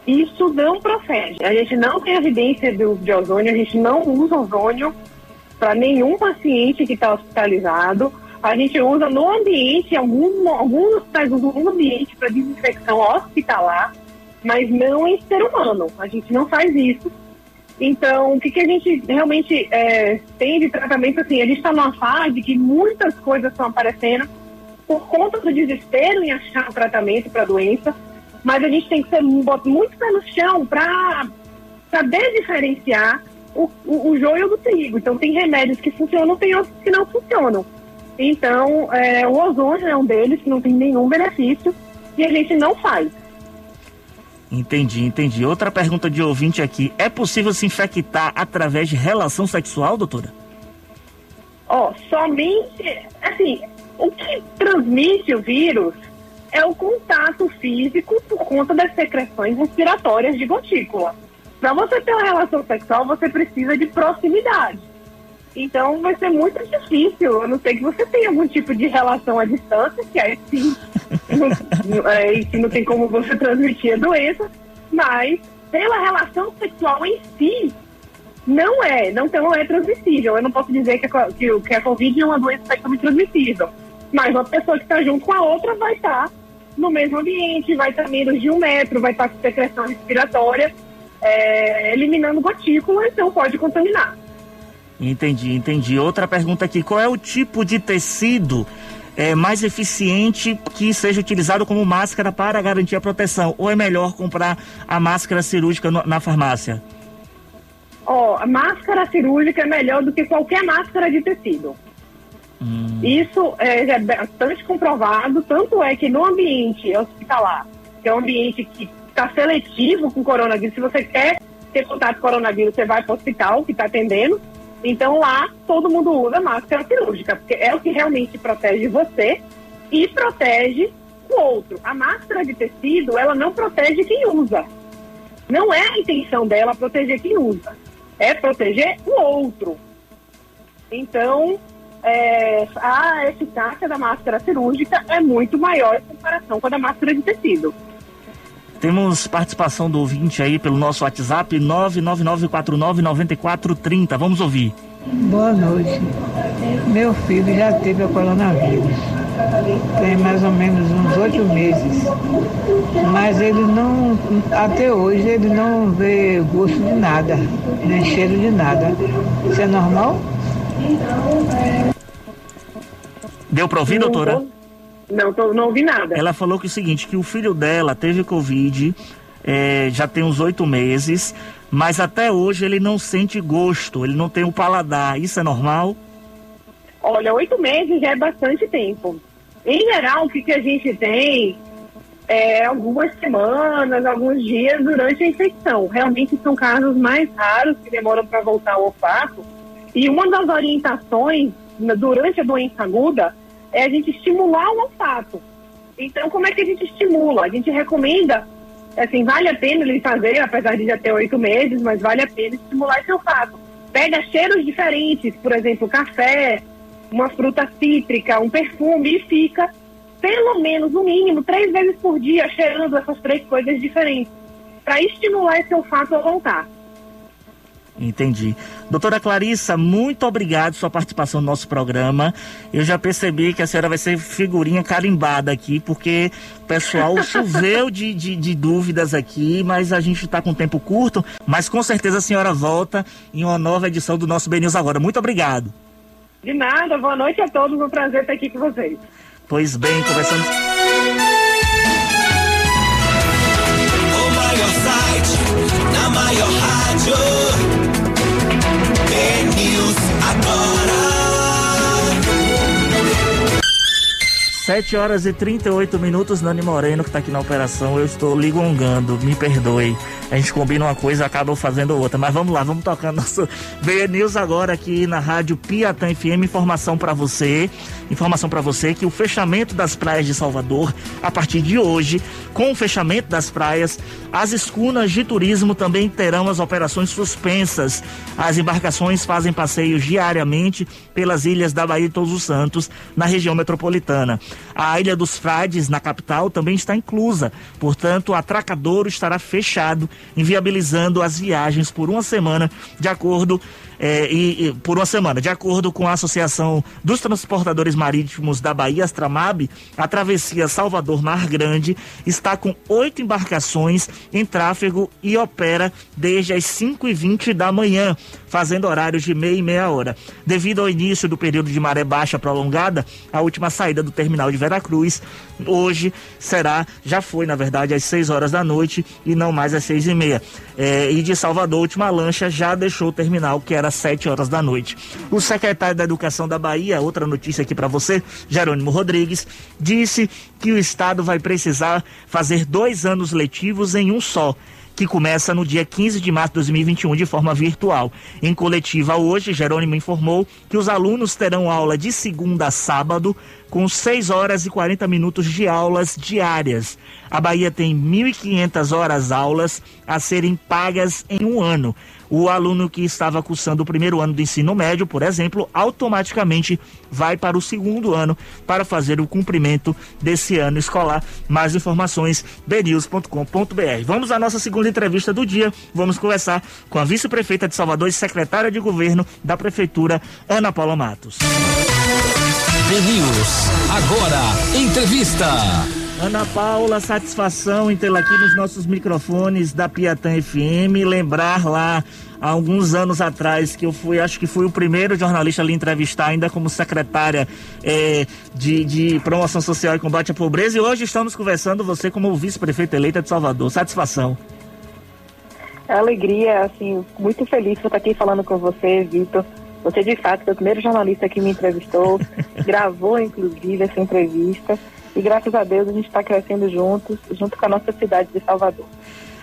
S7: Isso não procede. A gente não tem evidência do, de ozônio, a gente não usa ozônio para nenhum paciente que está hospitalizado a gente usa no ambiente, algum, alguns hospitais usam no ambiente para desinfecção hospitalar, mas não em ser humano. A gente não faz isso. Então, o que, que a gente realmente é, tem de tratamento, assim, a gente está numa fase que muitas coisas estão aparecendo por conta do desespero em achar um tratamento para a doença, mas a gente tem que ser muito pé no chão para saber diferenciar o, o, o joio do trigo. Então, tem remédios que funcionam, tem outros que não funcionam. Então, é, o ozônio é um deles que não tem nenhum benefício e a gente não faz.
S1: Entendi, entendi. Outra pergunta de ouvinte aqui: é possível se infectar através de relação sexual, doutora?
S7: Ó, oh, somente. Assim, o que transmite o vírus é o contato físico por conta das secreções respiratórias de gotícula. Para você ter uma relação sexual, você precisa de proximidade. Então vai ser muito difícil, a não ser que você tenha algum tipo de relação à distância, que aí sim não, é, não tem como você transmitir a doença, mas pela relação sexual em si, não é, não, não é transmissível. Eu não posso dizer que a, que, que a Covid é uma doença sexualmente transmissível, mas uma pessoa que está junto com a outra vai estar tá no mesmo ambiente, vai estar menos de um metro, vai estar com secreção respiratória, é, eliminando gotícula, então pode contaminar.
S1: Entendi, entendi. Outra pergunta aqui: qual é o tipo de tecido é, mais eficiente que seja utilizado como máscara para garantir a proteção? Ou é melhor comprar a máscara cirúrgica no, na farmácia?
S7: Ó, oh, a máscara cirúrgica é melhor do que qualquer máscara de tecido. Hum. Isso é, é bastante comprovado, tanto é que no ambiente hospitalar, que é um ambiente que está seletivo com coronavírus, se você quer ter contato com coronavírus, você vai para o hospital que está atendendo. Então lá todo mundo usa máscara cirúrgica, porque é o que realmente protege você e protege o outro. A máscara de tecido, ela não protege quem usa. Não é a intenção dela proteger quem usa, é proteger o outro. Então, é, a eficácia da máscara cirúrgica é muito maior em comparação com a da máscara de tecido.
S1: Temos participação do ouvinte aí pelo nosso WhatsApp 999499430. Vamos ouvir.
S9: Boa noite. Meu filho já teve o coronavírus. Tem mais ou menos uns oito meses. Mas ele não, até hoje, ele não vê gosto de nada, nem cheiro de nada. Isso é normal?
S1: Deu para ouvir, doutora?
S7: Não, tô, não ouvi nada.
S1: Ela falou que o seguinte, que o filho dela teve Covid, é, já tem uns oito meses, mas até hoje ele não sente gosto, ele não tem o paladar. Isso é normal?
S7: Olha, oito meses já é bastante tempo. Em geral, o que, que a gente tem é algumas semanas, alguns dias durante a infecção. Realmente são casos mais raros que demoram para voltar ao olfato. E uma das orientações durante a doença aguda é a gente estimular o olfato. Então, como é que a gente estimula? A gente recomenda, assim, vale a pena ele fazer, apesar de já ter oito meses, mas vale a pena estimular esse olfato. Pega cheiros diferentes, por exemplo, café, uma fruta cítrica, um perfume, e fica pelo menos, no mínimo, três vezes por dia cheirando essas três coisas diferentes, para estimular esse olfato a voltar.
S1: Entendi. Doutora Clarissa, muito obrigado pela sua participação no nosso programa. Eu já percebi que a senhora vai ser figurinha carimbada aqui, porque o pessoal choveu de, de, de, dúvidas aqui, mas a gente está com tempo curto. Mas com certeza a senhora volta em uma nova edição do nosso BNews Agora. Muito obrigado.
S7: De nada, boa noite a todos. Um prazer estar aqui com vocês.
S1: Pois bem, conversando.
S2: O maior site, na maior rádio.
S1: 7 horas e 38 minutos, Nani Moreno, que está aqui na operação. Eu estou ligongando, me perdoe. A gente combina uma coisa acaba fazendo outra. Mas vamos lá, vamos tocando nosso VE News agora aqui na Rádio Piatã FM. Informação para você. Informação para você que o fechamento das praias de Salvador, a partir de hoje, com o fechamento das praias, as escunas de turismo também terão as operações suspensas. As embarcações fazem passeios diariamente pelas ilhas da Bahia de Todos os Santos, na região metropolitana. A Ilha dos Frades, na capital, também está inclusa. Portanto, o atracadouro estará fechado, inviabilizando as viagens por uma semana, de acordo é, e, e, por uma semana. De acordo com a Associação dos Transportadores Marítimos da Bahia, Astramab, a travessia Salvador-Mar Grande está com oito embarcações em tráfego e opera desde as 5 e 20 da manhã, fazendo horários de meia e meia hora. Devido ao início do período de maré baixa prolongada, a última saída do terminal de Veracruz hoje será, já foi na verdade, às 6 horas da noite e não mais às seis e meia. É, e de Salvador, a última lancha já deixou o terminal, que era às 7 horas da noite. O secretário da Educação da Bahia, outra notícia aqui para você, Jerônimo Rodrigues, disse que o Estado vai precisar fazer dois anos letivos em um só que começa no dia 15 de março de 2021 de forma virtual. Em coletiva hoje, Jerônimo informou que os alunos terão aula de segunda a sábado, com 6 horas e 40 minutos de aulas diárias. A Bahia tem 1.500 horas aulas a serem pagas em um ano. O aluno que estava cursando o primeiro ano do ensino médio, por exemplo, automaticamente vai para o segundo ano para fazer o cumprimento desse ano escolar. Mais informações, bnews.com.br. Vamos à nossa segunda entrevista do dia. Vamos conversar com a vice-prefeita de Salvador e secretária de governo da prefeitura, Ana Paula Matos.
S2: BNews, agora, entrevista.
S1: Ana Paula, satisfação em tê-la aqui nos nossos microfones da Piatã FM. Lembrar lá, há alguns anos atrás, que eu fui, acho que fui o primeiro jornalista a lhe entrevistar, ainda como secretária é, de, de Promoção Social e Combate à Pobreza. E hoje estamos conversando você como vice-prefeita eleita de Salvador. Satisfação.
S7: Alegria, assim, muito feliz por estar aqui falando com você, Vitor.
S10: Você, de fato, foi o primeiro jornalista que me entrevistou, gravou, inclusive, essa entrevista. E graças a Deus a gente está crescendo juntos, junto com a nossa cidade de Salvador.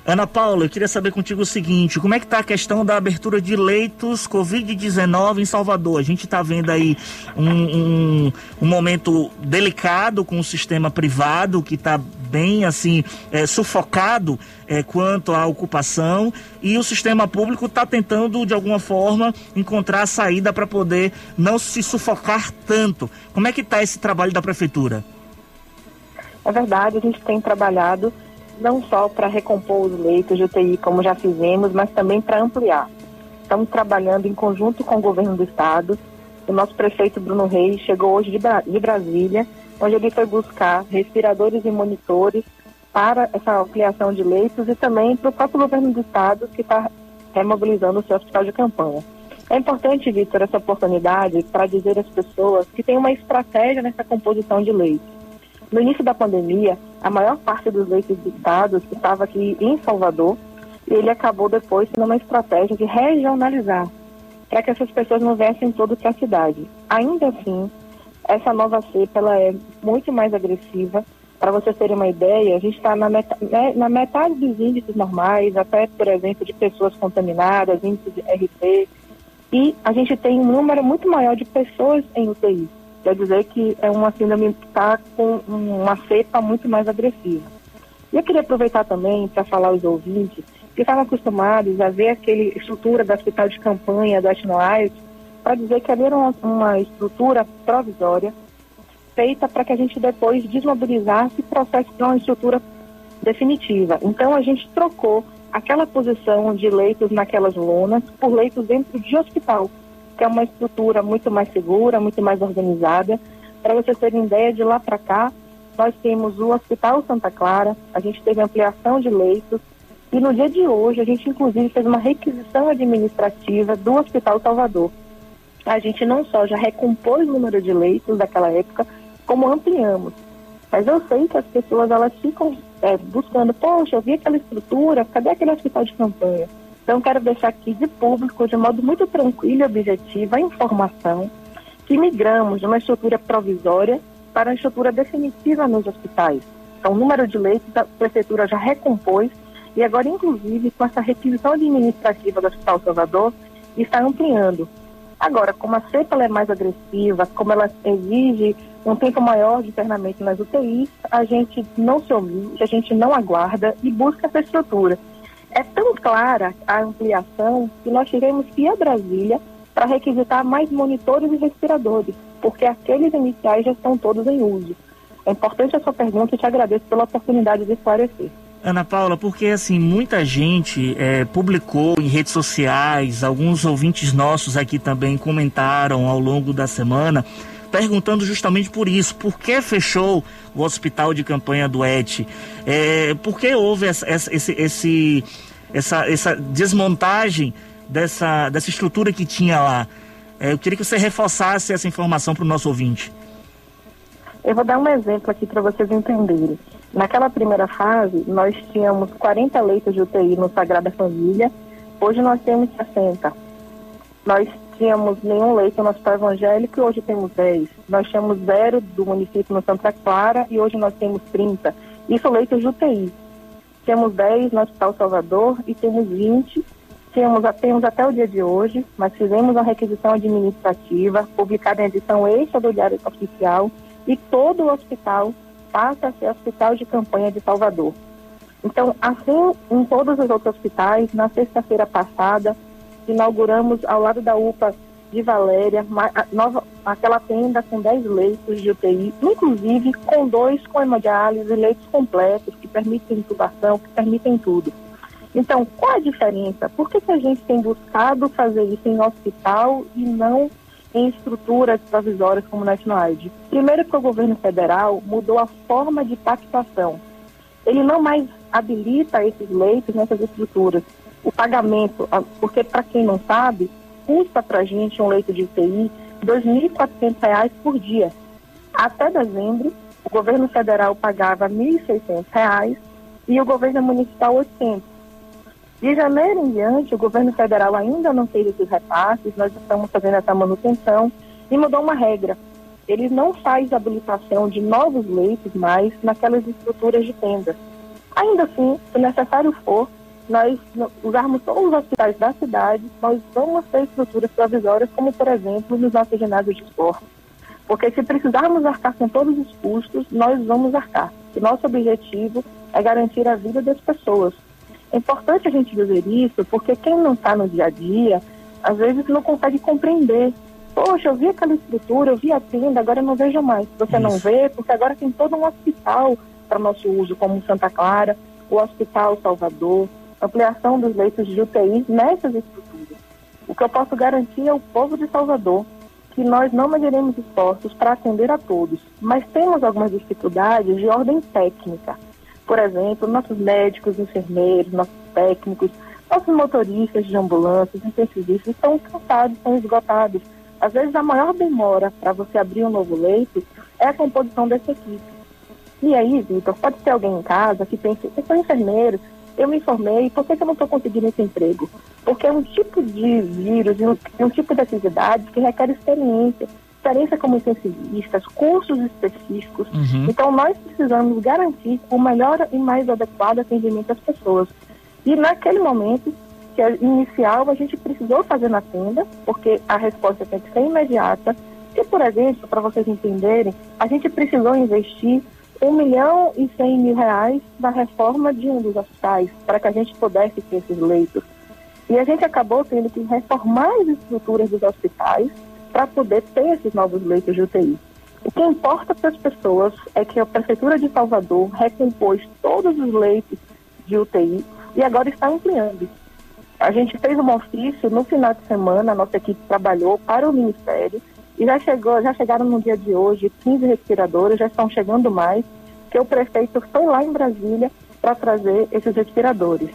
S1: Ana Paula, eu queria saber contigo o seguinte: como é que está a questão da abertura de leitos Covid-19 em Salvador? A gente está vendo aí um, um, um, momento delicado com o sistema privado que está bem assim é, sufocado é, quanto à ocupação e o sistema público está tentando de alguma forma encontrar saída para poder não se sufocar tanto. Como é que está esse trabalho da prefeitura?
S10: É verdade, a gente tem trabalhado não só para recompor os leitos de UTI, como já fizemos, mas também para ampliar. Estamos trabalhando em conjunto com o governo do estado. O nosso prefeito Bruno Reis chegou hoje de, de Brasília, onde ele foi buscar respiradores e monitores para essa ampliação de leitos e também para o próprio governo do estado, que está remobilizando o seu hospital de campanha. É importante, Vitor, essa oportunidade para dizer às pessoas que tem uma estratégia nessa composição de leitos. No início da pandemia, a maior parte dos leitos estados estava aqui em Salvador e ele acabou depois sendo uma estratégia de regionalizar, para que essas pessoas não viessem todo para a cidade. Ainda assim, essa nova cepa ela é muito mais agressiva. Para vocês terem uma ideia, a gente está na, metade, né, na metade dos índices normais, até, por exemplo, de pessoas contaminadas, índice de RT, e a gente tem um número muito maior de pessoas em UTI. Quer dizer que é uma síndrome que está com uma cepa muito mais agressiva. E eu queria aproveitar também para falar aos ouvintes que estavam acostumados a ver aquele estrutura do hospital de campanha do Etnoite, para dizer que ali era uma, uma estrutura provisória feita para que a gente depois desmobilizasse e processe para uma estrutura definitiva. Então a gente trocou aquela posição de leitos naquelas lonas por leitos dentro de hospital é uma estrutura muito mais segura, muito mais organizada. Para vocês terem ideia, de lá para cá, nós temos o Hospital Santa Clara, a gente teve ampliação de leitos, e no dia de hoje, a gente inclusive fez uma requisição administrativa do Hospital Salvador. A gente não só já recompôs o número de leitos daquela época, como ampliamos. Mas eu sei que as pessoas elas ficam é, buscando, poxa, eu vi aquela estrutura, cadê aquele hospital de campanha? Então, quero deixar aqui de público, de modo muito tranquilo e objetivo, a informação que migramos de uma estrutura provisória para a estrutura definitiva nos hospitais. Então, o número de leitos a prefeitura já recompôs e agora, inclusive, com essa requisição administrativa do Hospital Salvador, está ampliando. Agora, como a cepa é mais agressiva, como ela exige um tempo maior de internamento nas UTIs, a gente não se omite, a gente não aguarda e busca essa estrutura. É tão clara a ampliação que nós tivemos que ir a Brasília para requisitar mais monitores e respiradores, porque aqueles iniciais já estão todos em uso. É importante a sua pergunta e te agradeço pela oportunidade de esclarecer.
S1: Ana Paula, porque assim, muita gente é, publicou em redes sociais, alguns ouvintes nossos aqui também comentaram ao longo da semana, perguntando justamente por isso, por que fechou o hospital de campanha do ET? É, por que houve essa, esse, esse, essa, essa desmontagem dessa, dessa estrutura que tinha lá? É, eu queria que você reforçasse essa informação para o nosso ouvinte.
S10: Eu vou dar um exemplo aqui para vocês entenderem. Naquela primeira fase, nós tínhamos 40 leitos de UTI no Sagrada Família, hoje nós temos 60. Nós tínhamos nenhum leito no hospital evangélico e hoje temos 10. Nós tínhamos zero do município no Santa Clara e hoje nós temos 30. Isso leitos de UTI. Temos 10 no Hospital Salvador e temos 20. Temos, temos até o dia de hoje, mas fizemos a requisição administrativa, publicada em edição extra do Diário Oficial, e todo o hospital passa a ser hospital de campanha de Salvador. Então, assim, em todos os outros hospitais, na sexta-feira passada, inauguramos ao lado da UPA de Valéria, nova, aquela tenda com 10 leitos de UTI, inclusive com dois com hemodiálise, leitos completos, que permitem intubação, que permitem tudo. Então, qual a diferença? Por que, que a gente tem buscado fazer isso em hospital e não em estruturas provisórias como na Etnoaid? Primeiro, porque o governo federal mudou a forma de pactuação. Ele não mais habilita esses leitos nessas estruturas o pagamento, porque para quem não sabe, custa para a gente um leito de UTI R$ 2.400 por dia. Até dezembro, o governo federal pagava R$ 1.600 e o governo municipal R$ 800. De janeiro em diante, o governo federal ainda não fez esses repasses, nós estamos fazendo essa manutenção e mudou uma regra. Ele não faz habilitação de novos leitos mais naquelas estruturas de tendas. Ainda assim, se necessário for, nós usarmos todos os hospitais da cidade, nós vamos ter estruturas provisórias, como por exemplo nos nossos ginásios de esporte. Porque se precisarmos arcar com todos os custos, nós vamos arcar. O nosso objetivo é garantir a vida das pessoas. É importante a gente dizer isso, porque quem não está no dia a dia, às vezes não consegue compreender. Poxa, eu vi aquela estrutura, eu vi a tenda, agora eu não vejo mais. Você isso. não vê, porque agora tem todo um hospital para nosso uso, como Santa Clara, o Hospital Salvador, ampliação dos leitos de UTI nessas estruturas. O que eu posso garantir é o povo de Salvador, que nós não mediremos esforços para atender a todos, mas temos algumas dificuldades de ordem técnica por exemplo, nossos médicos, enfermeiros, nossos técnicos, nossos motoristas de ambulâncias, intensivistas estão cansados, estão esgotados. Às vezes a maior demora para você abrir um novo leito é a composição dessa equipe. E aí, Vitor, pode ter alguém em casa que pense, eu sou enfermeiro, eu me informei, por que, que eu não estou conseguindo esse emprego? Porque é um tipo de vírus, um, um tipo de atividade que requer experiência experiência como intensivistas, cursos específicos. Uhum. Então, nós precisamos garantir o melhor e mais adequado atendimento às pessoas. E naquele momento, que é inicial, a gente precisou fazer na tenda, porque a resposta tem que ser imediata. E, por exemplo, para vocês entenderem, a gente precisou investir um milhão e cem mil reais na reforma de um dos hospitais, para que a gente pudesse ter esses leitos. E a gente acabou tendo que reformar as estruturas dos hospitais, para poder ter esses novos leitos de UTI. O que importa para as pessoas é que a Prefeitura de Salvador recompôs todos os leitos de UTI e agora está ampliando. A gente fez um ofício no final de semana, a nossa equipe trabalhou para o Ministério e já, chegou, já chegaram no dia de hoje 15 respiradores, já estão chegando mais, que o prefeito foi lá em Brasília para trazer esses respiradores.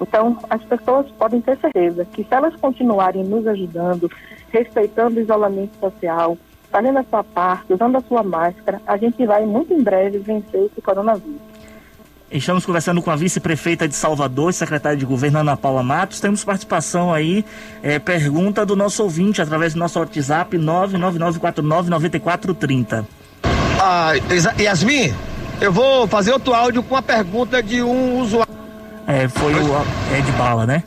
S10: Então, as pessoas podem ter certeza que se elas continuarem nos ajudando, respeitando o isolamento social, fazendo a sua parte, usando a sua máscara, a gente vai muito em breve vencer esse coronavírus.
S1: Estamos conversando com a vice-prefeita de Salvador, secretária de governo Ana Paula Matos. Temos participação aí, é, pergunta do nosso ouvinte através do nosso WhatsApp 999499430.
S11: Ah, Yasmin, eu vou fazer outro áudio com a pergunta de um usuário.
S1: É, foi o Ed Bala, né?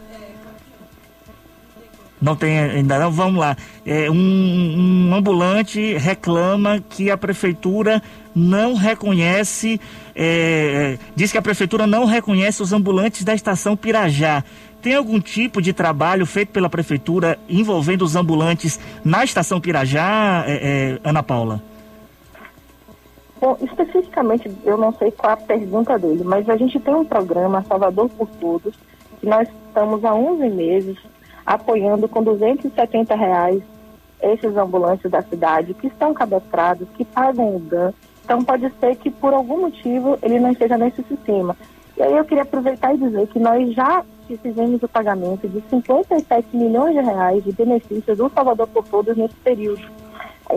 S1: Não tem ainda não, vamos lá. É, um, um, ambulante reclama que a prefeitura não reconhece, é, diz que a prefeitura não reconhece os ambulantes da estação Pirajá. Tem algum tipo de trabalho feito pela prefeitura envolvendo os ambulantes na estação Pirajá, é, é Ana Paula?
S10: Bom, especificamente, eu não sei qual a pergunta dele, mas a gente tem um programa Salvador por Todos, que nós estamos há 11 meses apoiando com 270 reais esses ambulantes da cidade que estão cadastrados, que pagam o GAN. Então pode ser que por algum motivo ele não esteja nesse sistema. E aí eu queria aproveitar e dizer que nós já fizemos o pagamento de 57 milhões de reais de benefícios do Salvador por Todos nesse período.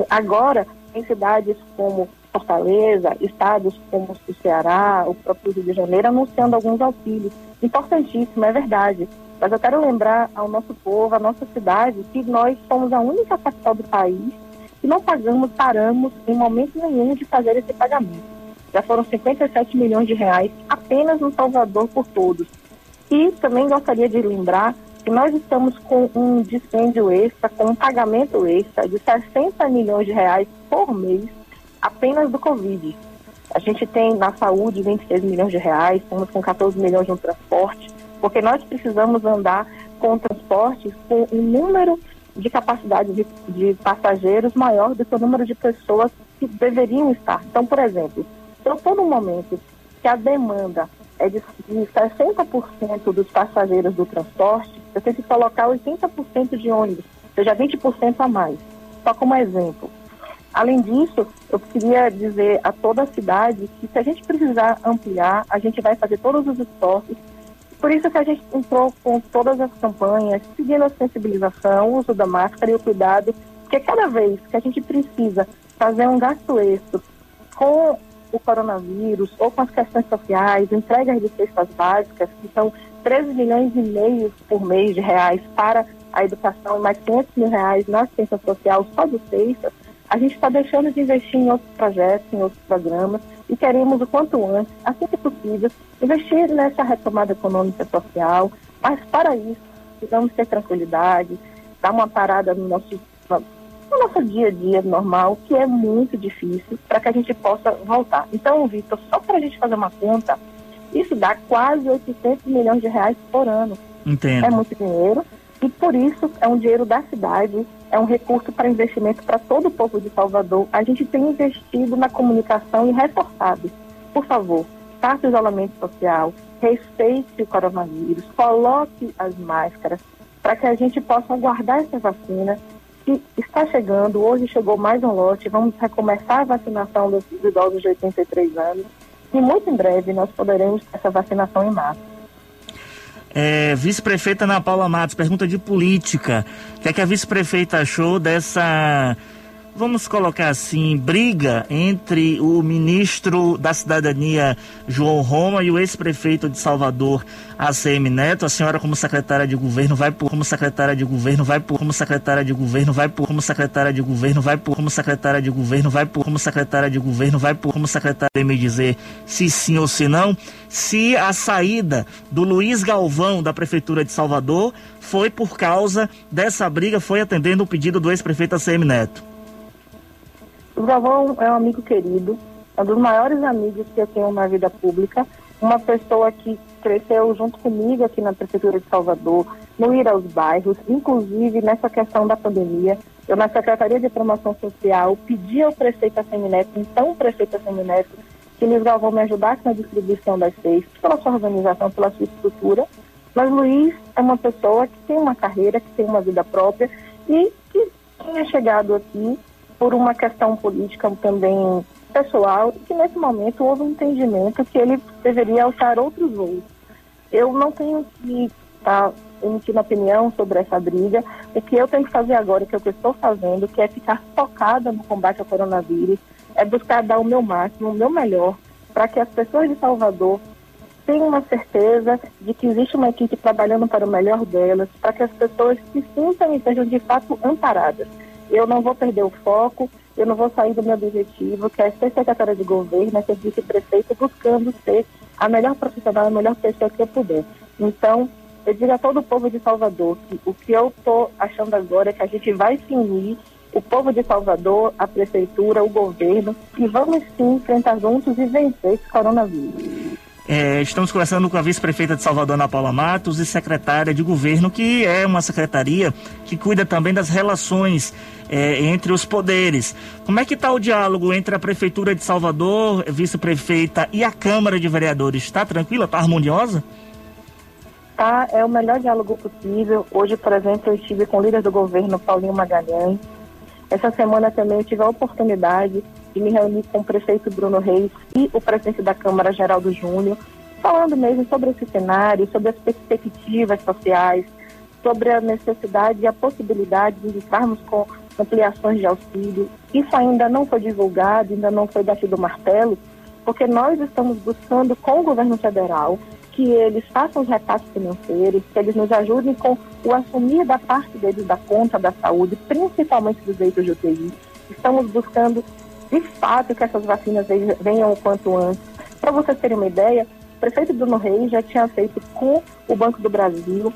S10: Agora, em cidades como Fortaleza, estados como o Ceará, o próprio Rio de Janeiro, anunciando alguns auxílios. Importantíssimo, é verdade. Mas eu quero lembrar ao nosso povo, à nossa cidade, que nós somos a única capital do país que não pagamos, paramos em momento nenhum de fazer esse pagamento. Já foram 57 milhões de reais apenas no Salvador por todos. E também gostaria de lembrar que nós estamos com um dispêndio extra, com um pagamento extra de 60 milhões de reais por mês apenas do Covid. A gente tem na saúde 26 milhões de reais, estamos com 14 milhões no transporte, porque nós precisamos andar com transporte com um número de capacidade de, de passageiros maior do que o número de pessoas que deveriam estar. Então, por exemplo, se eu estou no momento que a demanda é de, de 60% dos passageiros do transporte, eu tenho que colocar 80% de ônibus, ou seja, 20% a mais. Só como exemplo. Além disso, eu queria dizer a toda a cidade que se a gente precisar ampliar, a gente vai fazer todos os esforços. Por isso que a gente entrou com todas as campanhas, seguindo a sensibilização, o uso da máscara e o cuidado, porque cada vez que a gente precisa fazer um gasto extra com o coronavírus ou com as questões sociais, entregas de cestas básicas, que são 13 milhões e meio por mês de reais para a educação e mais 500 mil reais na assistência social só do cestas, a gente está deixando de investir em outros projetos, em outros programas e queremos o quanto antes, assim que possível, investir nessa retomada econômica e social, mas para isso precisamos ter tranquilidade, dar uma parada no nosso, no nosso dia a dia normal, que é muito difícil, para que a gente possa voltar. Então, Vitor, só para a gente fazer uma conta, isso dá quase 800 milhões de reais por ano.
S1: Entendo.
S10: É muito dinheiro e por isso é um dinheiro da cidade, é um recurso para investimento para todo o povo de Salvador. A gente tem investido na comunicação e reforçado. Por favor, faça o isolamento social, respeite o coronavírus, coloque as máscaras para que a gente possa aguardar essa vacina que está chegando. Hoje chegou mais um lote, vamos recomeçar a vacinação dos idosos de 83 anos e muito em breve nós poderemos essa vacinação em massa.
S1: É, vice-prefeita Ana Paula Matos, pergunta de política. O que, é que a vice-prefeita achou dessa vamos colocar assim, briga entre o ministro da Cidadania, João Roma, e o ex-prefeito de Salvador, ACM Neto. A senhora, como secretária de governo, vai por como secretária de governo, vai por como secretária de governo, vai por como secretária de governo, vai por como secretária de governo, vai por como secretária de governo, vai por como secretária me dizer se sim ou se não, se a saída do Luiz Galvão da prefeitura de Salvador foi por causa dessa briga, foi atendendo o pedido do ex-prefeito ACM Neto.
S10: O Galvão é um amigo querido, é um dos maiores amigos que eu tenho na vida pública, uma pessoa que cresceu junto comigo aqui na Prefeitura de Salvador, no ir aos bairros, inclusive nessa questão da pandemia. Eu, na Secretaria de Promoção Social, pedi ao prefeito Assemineto, então prefeito Assemineto, que Luiz Galvão me ajudasse na distribuição das cestas, pela sua organização, pela sua estrutura. Mas Luiz é uma pessoa que tem uma carreira, que tem uma vida própria e que tinha chegado aqui por uma questão política também pessoal, e que nesse momento houve um entendimento que ele deveria alçar outros voos. Eu não tenho que estar tá, emitindo opinião sobre essa briga. O que eu tenho que fazer agora, que é o que eu estou fazendo, que é ficar focada no combate ao coronavírus, é buscar dar o meu máximo, o meu melhor, para que as pessoas de Salvador tenham uma certeza de que existe uma equipe trabalhando para o melhor delas, para que as pessoas se sintam e sejam de fato amparadas eu não vou perder o foco, eu não vou sair do meu objetivo, que é ser secretária de governo, é ser vice-prefeito, buscando ser a melhor profissional, a melhor pessoa que eu puder. Então, eu digo a todo o povo de Salvador que o que eu estou achando agora é que a gente vai se unir, o povo de Salvador, a prefeitura, o governo, e vamos sim enfrentar juntos e vencer esse coronavírus.
S1: É, estamos conversando com a vice-prefeita de Salvador, Ana Paula Matos, e secretária de governo, que é uma secretaria que cuida também das relações é, entre os poderes. Como é que está o diálogo entre a prefeitura de Salvador, vice-prefeita, e a Câmara de Vereadores? Está tranquila? Está harmoniosa?
S10: Tá, é o melhor diálogo possível. Hoje, por exemplo, eu estive com o líder do governo, Paulinho Magalhães. Essa semana também eu tive a oportunidade de me reunir com o prefeito Bruno Reis e o presidente da Câmara, Geraldo Júnior, falando mesmo sobre esse cenário, sobre as perspectivas sociais, sobre a necessidade e a possibilidade de estarmos com ampliações de auxílio. Isso ainda não foi divulgado, ainda não foi batido o martelo, porque nós estamos buscando com o governo federal que eles façam os repasses financeiros, que eles nos ajudem com o assumir da parte deles da conta da saúde, principalmente dos leitos de UTI. Estamos buscando de fato que essas vacinas venham o quanto antes. Para vocês terem uma ideia, o prefeito Bruno Reis já tinha feito com o Banco do Brasil,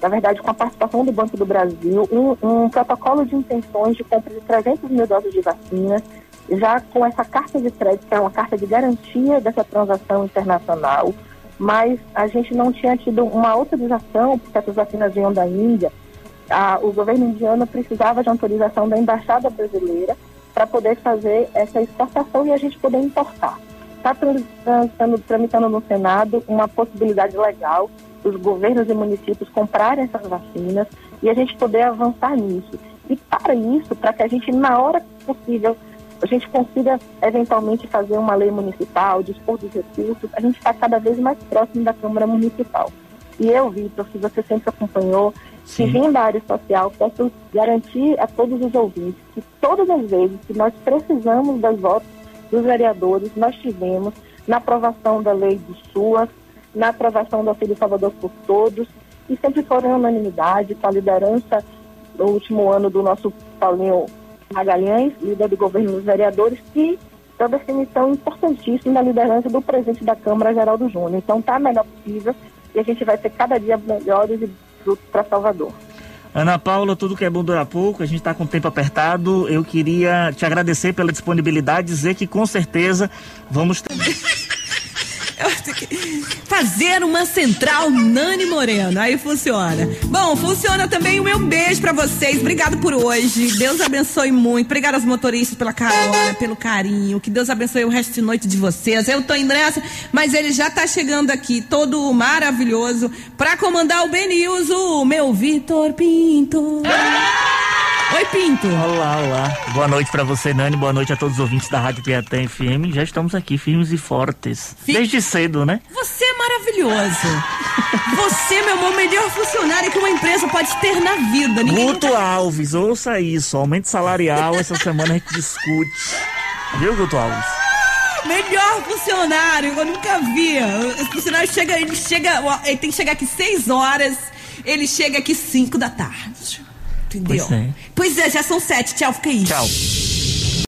S10: na verdade com a participação do Banco do Brasil, um, um protocolo de intenções de compra de 300 mil doses de vacina, já com essa carta de crédito, que é uma carta de garantia dessa transação internacional, mas a gente não tinha tido uma autorização, porque essas vacinas vinham da Índia, o governo indiano precisava de autorização da embaixada brasileira para poder fazer essa exportação e a gente poder importar. Está tramitando no Senado uma possibilidade legal dos governos e municípios comprarem essas vacinas e a gente poder avançar nisso. E para isso, para que a gente, na hora possível, a gente consiga eventualmente fazer uma lei municipal, dispor dos recursos, a gente está cada vez mais próximo da Câmara Municipal. E eu, Vitor, que você sempre acompanhou, Sim. vim da área social, posso garantir a todos os ouvintes que todas as vezes que nós precisamos das votos dos vereadores, nós tivemos na aprovação da lei do SUAS, na aprovação do Auxílio Salvador por Todos, e sempre foram unanimidade, com a liderança no último ano do nosso Paulinho Magalhães, líder do governo dos vereadores, que da definição importantíssima da liderança do presidente da Câmara, Geraldo Júnior. Então está melhor possível e a gente vai ter cada dia melhores e frutos para Salvador.
S1: Ana Paula, tudo que é bom dura pouco, a gente está com o tempo apertado. Eu queria te agradecer pela disponibilidade, dizer que com certeza vamos ter.
S12: Fazer uma central Nani Moreno. Aí funciona. Bom, funciona também o meu beijo para vocês. Obrigado por hoje. Deus abençoe muito. Obrigado aos motoristas pela carona, pelo carinho. Que Deus abençoe o resto de noite de vocês. Eu tô indo nessa, mas ele já tá chegando aqui, todo maravilhoso, para comandar o BNews, o meu Vitor Pinto. Oi, Pinto.
S1: Olá, olá. Boa noite para você, Nani. Boa noite a todos os ouvintes da Rádio Piatã FM. Já estamos aqui, firmes e fortes. Fi... Desde cedo, né?
S12: Você é maravilhoso. você, meu amor, o melhor funcionário que uma empresa pode ter na vida.
S1: Ninguém Guto nunca... Alves, ouça isso. Aumento salarial, essa semana a gente discute. Viu, Guto Alves?
S12: Melhor funcionário, eu nunca vi. O funcionário chega, ele chega, ele tem que chegar aqui 6 horas, ele chega aqui 5 da tarde. Entendeu? Pois é. pois é, já são sete. Tchau, fica aí.
S1: Tchau.